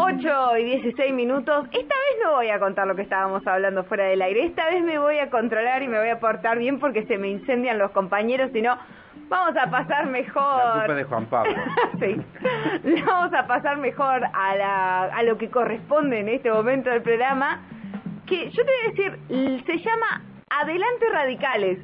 8 y 16 minutos. Esta vez no voy a contar lo que estábamos hablando fuera del aire. Esta vez me voy a controlar y me voy a portar bien porque se me incendian los compañeros, sino vamos a pasar mejor. La de Juan Pablo. sí. Vamos a pasar mejor a, la, a lo que corresponde en este momento del programa. Que yo te voy a decir, se llama Adelante Radicales.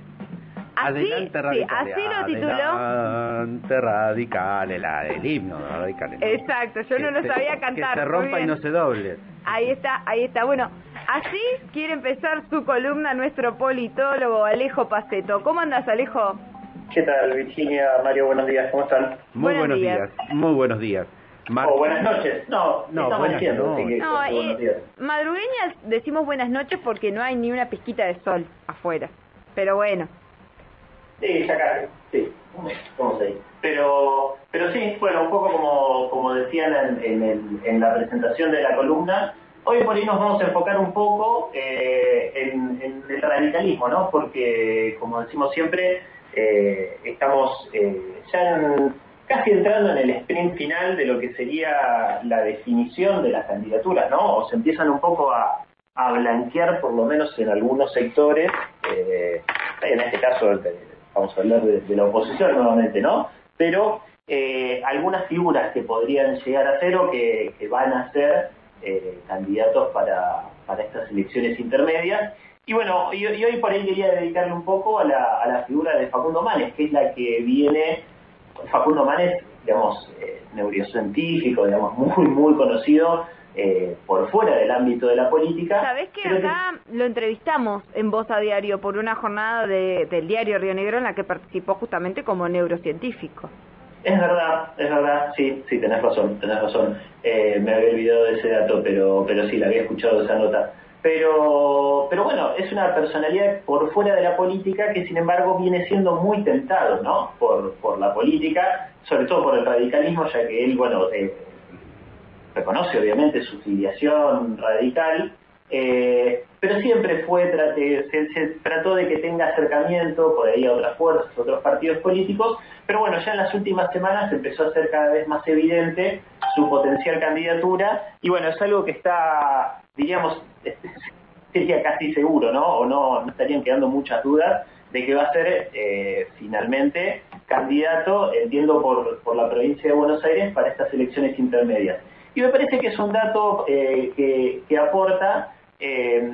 Así, Adelante radicales. Sí, así lo tituló. Adelante radicales, la del himno de radicales. ¿no? Exacto, yo no Que lo se- sabía Que cantar. se muy rompa y no se doble. Ahí está, ahí está. Bueno, así quiere empezar su columna nuestro politólogo Alejo Paceto. ¿Cómo andas, Alejo? ¿Qué tal, Virginia, Mario? Buenos días, ¿cómo están? Muy Buenos buenos días. días. Muy buenos días. Mar- O buenas noches. No, No, estamos buenas diciendo, noches. así que No, eh, días. madrugueñas decimos buenas noches porque no hay ni una pizquita de sol afuera. Pero bueno, Sí, ya casi, sí, vamos ahí. Pero, pero sí, bueno, un poco como, como decían en, en, el- en la presentación de la columna, hoy por ahí nos vamos a enfocar un poco eh, en, en el radicalismo, ¿no? Porque, como decimos siempre, eh, estamos eh, ya en- casi entrando en el sprint final de lo que sería la definición de las candidaturas, ¿no? O se empiezan un poco a, a blanquear, por lo menos en algunos sectores, eh, en este caso eh, vamos a hablar de, la oposición nuevamente, ¿no? Pero eh, algunas figuras que podrían llegar a ser o que, van a ser eh, candidatos para, para estas elecciones intermedias. Y bueno, y, y hoy por ahí quería dedicarle un poco a la, a la figura de Facundo Manes, que es la que viene, Facundo Manes, digamos, eh, neurocientífico, digamos, muy, muy conocido eh, por fuera del ámbito de la política. ¿sabés que acá lo entrevistamos en Voz a Diario por una jornada de- del diario Río Negro en la que participó justamente como neurocientífico? Es verdad, es verdad, sí, sí, tenés razón, tenés razón. Eh, me había olvidado de ese dato, pero, pero sí, la había escuchado esa nota. Pero, pero bueno, es una personalidad por fuera de la política que sin embargo viene siendo muy tentado, ¿no? Por, por la política, sobre todo por el radicalismo, ya que él, bueno, eh, reconoce obviamente su filiación radical, eh, pero siempre fue trate- se, trató de que tenga acercamiento por ahí a otras fuerzas, otros partidos políticos, pero bueno, ya en las últimas semanas empezó a ser cada vez más evidente su potencial candidatura y bueno, es algo que está, diríamos, sería casi seguro, ¿no? O no, no estarían quedando muchas dudas de que va a ser eh, finalmente candidato, entiendo, por, por la provincia de Buenos Aires para estas elecciones intermedias. Y me parece que es un dato eh, que, que aporta, eh,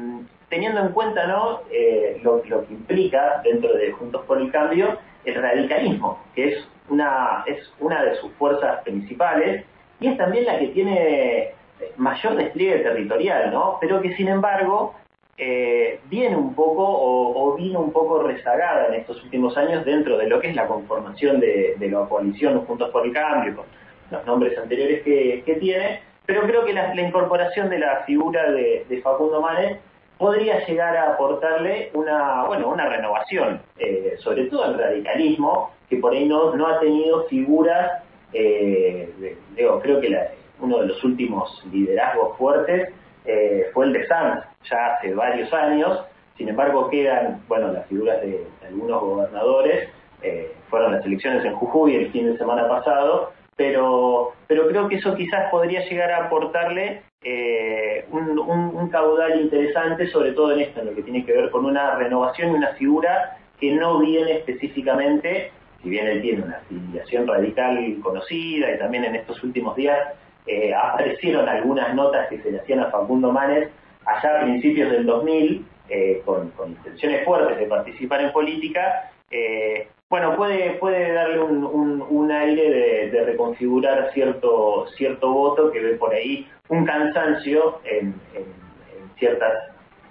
teniendo en cuenta ¿no? Eh, lo, que implica dentro de Juntos por el Cambio el radicalismo, que es una, es una de sus fuerzas principales y es también la que tiene mayor despliegue territorial, ¿no? pero que sin embargo viene un poco o, o vino un poco rezagada en estos últimos años dentro de lo que es la conformación de, la coalición Juntos por el Cambio, los nombres anteriores que, tiene, pero creo que la, la incorporación de la figura de, Facundo Manes podría llegar a aportarle una, bueno, una renovación, eh, sobre todo al radicalismo, que por ahí no, no ha tenido figuras, eh, de- digo, creo que la- uno de los últimos liderazgos fuertes eh, fue el de Sanz, ya hace varios años, sin embargo quedan, bueno, las figuras de, de algunos gobernadores, eh, fueron las elecciones en Jujuy el fin de semana pasado, pero, pero creo que eso quizás podría llegar a aportarle eh, un, un- un caudal interesante, sobre todo en esto, en lo que tiene que ver con una renovación y una figura que no viene específicamente, si bien él tiene una afiliación radical conocida y también en estos últimos días eh, aparecieron algunas notas que se le hacían a Facundo Manes allá a principios del 2000 eh, con, con intenciones fuertes de participar en política, eh, bueno, puede, puede darle un, un- aire de, de reconfigurar cierto, cierto voto que ve por ahí un cansancio en, en- en ciertas,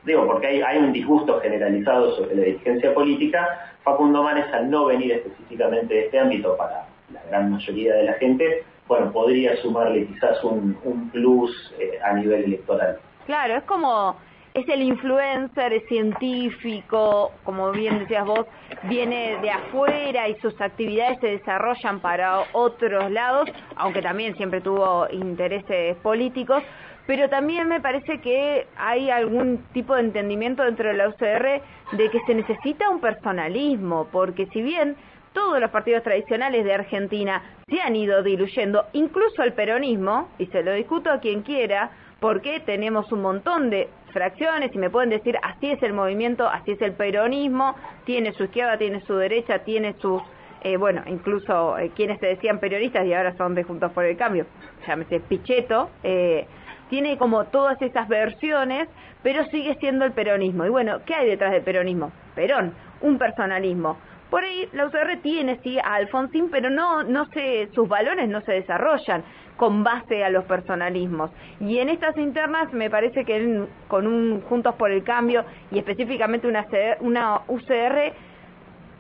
digo, porque hay, hay un disgusto generalizado sobre la dirigencia política. Facundo Manes, al no venir específicamente de este ámbito para la gran mayoría de la gente, bueno, podría sumarle quizás un, un plus eh, a nivel electoral. Claro, es como, es el influencer, es científico, como bien decías vos, viene de afuera y sus actividades se desarrollan para otros lados, aunque también siempre tuvo intereses políticos, pero también me parece que hay algún tipo de entendimiento dentro de la UCR de que se necesita un personalismo, porque si bien todos los partidos tradicionales de Argentina se han ido diluyendo, incluso el peronismo, y se lo discuto a quien quiera, porque tenemos un montón de fracciones y me pueden decir así es el movimiento, así es el peronismo, tiene su izquierda, tiene su derecha, tiene sus, eh, bueno, incluso eh, quienes te decían periodistas y ahora son de Juntos por el Cambio, llámese Pichetto, eh, tiene como todas esas versiones, pero sigue siendo el peronismo. Y bueno, ¿qué hay detrás del peronismo? Perón, un personalismo. Por ahí la UCR tiene sí a Alfonsín, pero no, no se, sus valores no se desarrollan con base a los personalismos. Y en estas internas me parece que con un Juntos por el Cambio y específicamente una, una UCR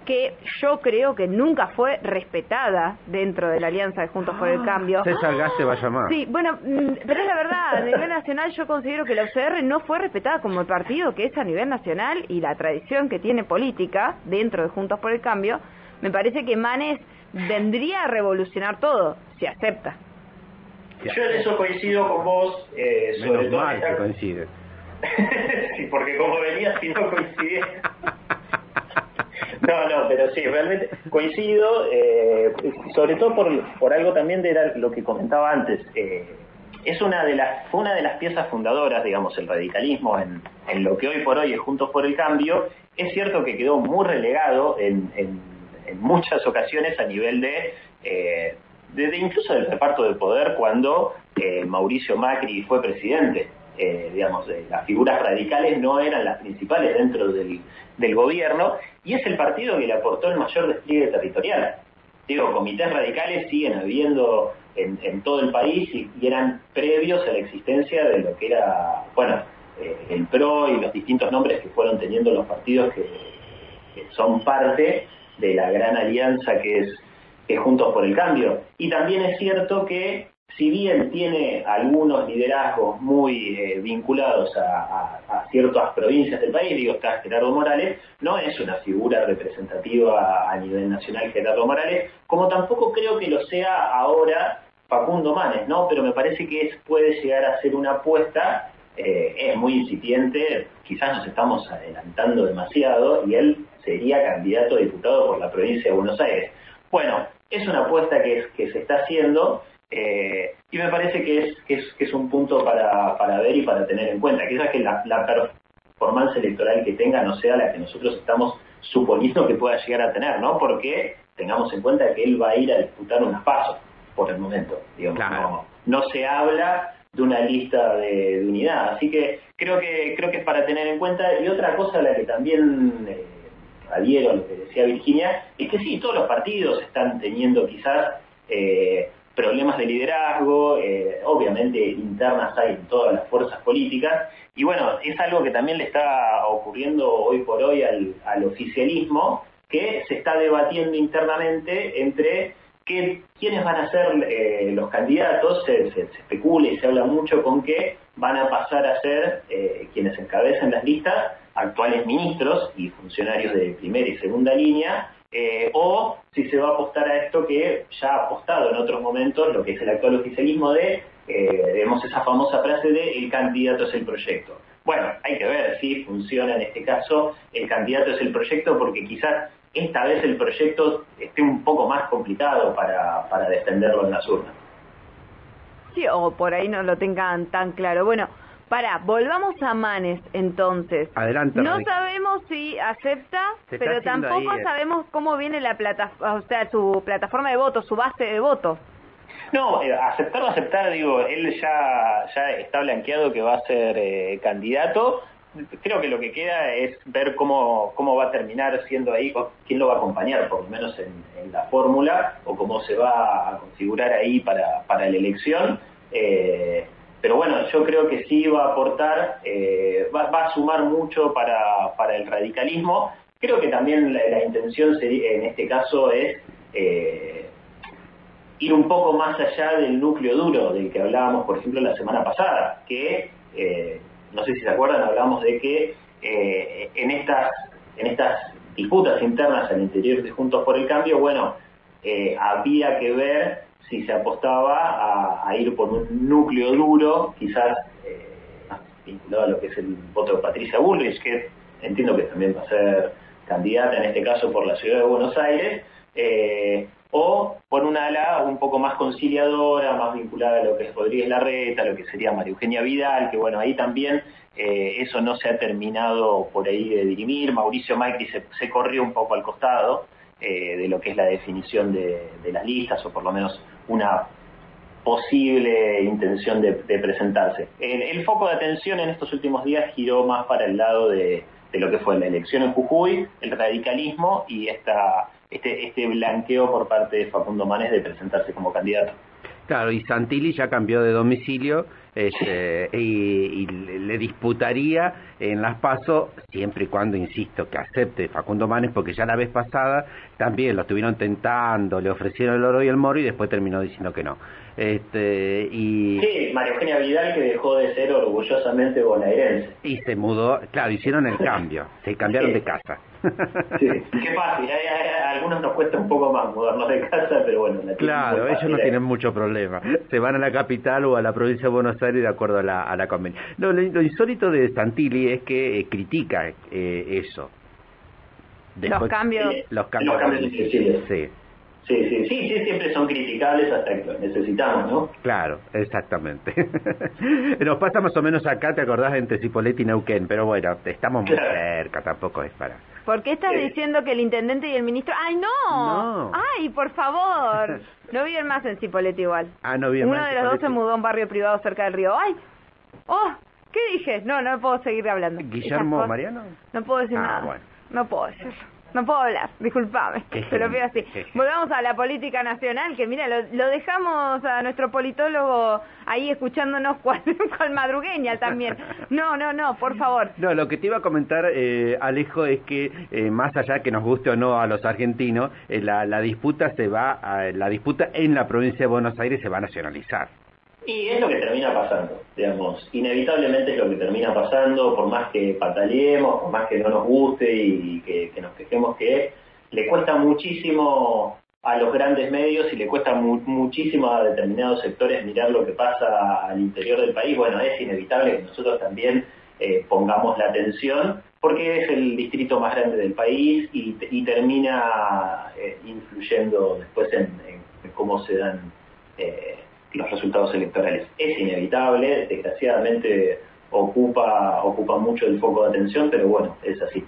que yo creo que nunca fue respetada dentro de la alianza de Juntos por el Cambio. César Gas se va a llamar. Sí, bueno, mm, pero es la verdad, a nivel nacional yo considero que la UCR no fue respetada como el partido que es a nivel nacional y la tradición que tiene política dentro de Juntos por el Cambio. Me parece que Manes vendría a revolucionar todo, si acepta. Yo en eso coincido con vos, eh, sobre Menos mal que coincide. sí, porque como venías si no coincidía. No, no, pero sí, realmente coincido, eh, sobre todo por, por algo también de lo que comentaba antes. Eh, es una de las, fue una de las piezas fundadoras, digamos, el radicalismo en, en lo que hoy por hoy es Juntos por el Cambio. Es cierto que quedó muy relegado en, en, en muchas ocasiones a nivel de eh, desde incluso del reparto de poder cuando eh, Mauricio Macri fue presidente. Eh, digamos, las figuras radicales no eran las principales dentro del, gobierno y es el partido que le aportó el mayor despliegue territorial. Digo, comités radicales siguen habiendo en, todo el país y, eran previos a la existencia de lo que era, bueno, eh, el PRO y los distintos nombres que fueron teniendo los partidos que son parte de la gran alianza que es que Juntos por el Cambio. Y también es cierto que si bien tiene algunos liderazgos muy eh, vinculados a, ciertas provincias del país, digo, está Gerardo Morales, no es una figura representativa a, nivel nacional Gerardo Morales, como tampoco creo que lo sea ahora Facundo Manes, ¿no? Pero me parece que puede llegar a ser una apuesta, eh, es muy incipiente, quizás nos estamos adelantando demasiado, y él sería candidato a diputado por la provincia de Buenos Aires. Bueno, es una apuesta que, es, que se está haciendo eh, y me parece que es, que es, que es un punto para, para ver y para tener en cuenta. Quizás que la, la performance electoral que tenga no sea la que nosotros estamos suponiendo que pueda llegar a tener, ¿no? Porque tengamos en cuenta que él va a ir a disputar unos pasos por el momento. Digamos, claro. no, no se habla de una lista de, de, unidad. Así que creo que creo que es para tener en cuenta. Y otra cosa a la que también eh, adhiero a lo que decía Virginia, es que sí, todos los partidos están teniendo quizás eh, problemas de liderazgo, eh, obviamente internas hay en todas las fuerzas políticas, y bueno, es algo que también le está ocurriendo hoy por hoy al, al oficialismo, que se está debatiendo internamente entre que, quiénes van a ser eh, los candidatos, se, se, se, especula y se habla mucho con que van a pasar a ser eh, quienes encabezan las listas actuales ministros y funcionarios de primera y segunda línea, eh, o si se va a apostar a esto que ya ha apostado en otros momentos, lo que es el actual oficialismo de, eh, digamos, esa famosa frase de el candidato es el proyecto. Bueno, hay que ver si funciona en este caso el candidato es el proyecto, porque quizás esta vez el proyecto esté un poco más complicado para, para defenderlo en las urnas. Sí, o por ahí no lo tengan tan claro. Bueno, para, volvamos a Manes entonces. Adelante. No sabemos si acepta, pero tampoco ahí, eh. sabemos cómo viene la plataforma, o sea, su plataforma de votos, su base de votos. No, eh, aceptar o aceptar, digo, él ya, ya está blanqueado que va a ser eh, candidato. Creo que lo que queda es ver cómo, cómo va a terminar siendo ahí, quién lo va a acompañar, por lo menos en, la fórmula, o cómo se va a configurar ahí para, para la elección. Eh, pero bueno, yo creo que sí va a aportar, eh, va, va, a sumar mucho para, para el radicalismo. Creo que también la, la intención sería, en este caso es eh, ir un poco más allá del núcleo duro del que hablábamos, por ejemplo, la semana pasada, que, eh, no sé si se acuerdan, hablamos de que eh, en, estas, en estas disputas internas al interior de Juntos por el Cambio, bueno, eh, había que ver si se apostaba a, ir por un núcleo duro, quizás eh, vinculado a lo que es el voto de Patricia Bullrich, que entiendo que también va a ser candidata en este caso por la ciudad de Buenos Aires, Eh, o por una ala un poco más conciliadora, más vinculada a lo que es Rodríguez Larreta, lo que sería María Eugenia Vidal, que bueno, ahí también eh, eso no se ha terminado por ahí de dirimir, Mauricio Macri se, corrió un poco al costado eh, de lo que es la definición de, las listas, o por lo menos una posible intención de, presentarse. El, foco de atención en estos últimos días giró más para el lado de, de lo que fue la elección en Jujuy, el radicalismo y esta este, este blanqueo por parte de Facundo Manes de presentarse como candidato. Claro, y Santilli ya cambió de domicilio este, y, le disputaría en las PASO, siempre y cuando, insisto, que acepte Facundo Manes, porque ya la vez pasada también lo estuvieron tentando, le ofrecieron el oro y el moro y después terminó diciendo que no. Este, y... Sí, María Eugenia Vidal que dejó de ser orgullosamente bonaerense. Y se mudó, claro, hicieron el cambio, se cambiaron de casa. Sí, qué fácil, a, algunos nos cuesta un poco más mudarnos de casa, pero bueno. claro, ellos no tienen mucho problema. Se van a la capital o a la provincia de Buenos Aires de acuerdo a la, a la convención. lo, insólito de Santilli es que eh, critica eh, eso. los cambios. los cambios. sí. Sí, sí, sí, sí, siempre son criticables hasta que los necesitamos, ¿no? Claro, exactamente. Nos pasa más o menos acá, ¿te acordás? Entre Cipolletti y Neuquén, pero bueno, estamos muy cerca, tampoco es para... ¿Por qué estás diciendo que el intendente y el ministro... ¡Ay, no! ¡Ay, por favor! No viven más en Cipolletti igual. Ah, no viven Uno de los dos se mudó a un barrio privado cerca del río. ¡Ay! ¡Oh! ¿Qué dije? No, no puedo seguir hablando. ¿Guillermo Mariano? No puedo decir ah, nada. Bueno. No puedo decirlo. No puedo hablar, disculpame, te lo pido así. Volvamos a la política nacional, que mira, lo, dejamos a nuestro politólogo ahí escuchándonos cual, cual, madrugueña también. No, no, no, por favor. No, lo que te iba a comentar, eh, Alejo, es que eh, más allá que nos guste o no a los argentinos, eh, la, la disputa se va, a, la disputa en la provincia de Buenos Aires se va a nacionalizar. Y es lo que termina pasando, digamos, inevitablemente es lo que termina pasando, por más que pataleemos, por más que no nos guste y que, nos quejemos que le cuesta muchísimo a los grandes medios y le cuesta muchísimo a determinados sectores mirar lo que pasa al interior del país. Bueno, es inevitable que nosotros también eh, pongamos la atención porque es el distrito más grande del país y, termina eh, influyendo después en, cómo se dan eh, los resultados electorales. Es inevitable, desgraciadamente ocupa, ocupa mucho el foco de atención, pero bueno, es así.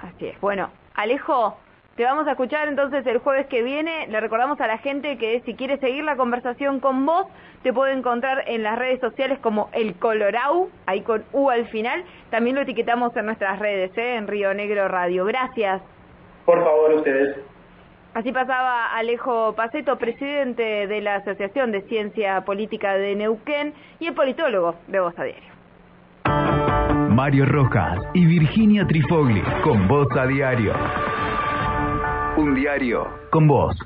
Así es. Bueno, Alejo, te vamos a escuchar entonces el jueves que viene. Le recordamos a la gente que si quiere seguir la conversación con vos, te puede encontrar en las redes sociales como El Colorau, ahí con U al final. También lo etiquetamos en nuestras redes, ¿eh? en Río Negro Radio. Gracias. Por favor, ustedes. Así pasaba Alejo Paceto, presidente de la Asociación de Ciencia Política de Neuquén y el politólogo de Voz a Diario. Mario Rojas y Virginia Trifogli con Voz a Diario. Un diario con voz.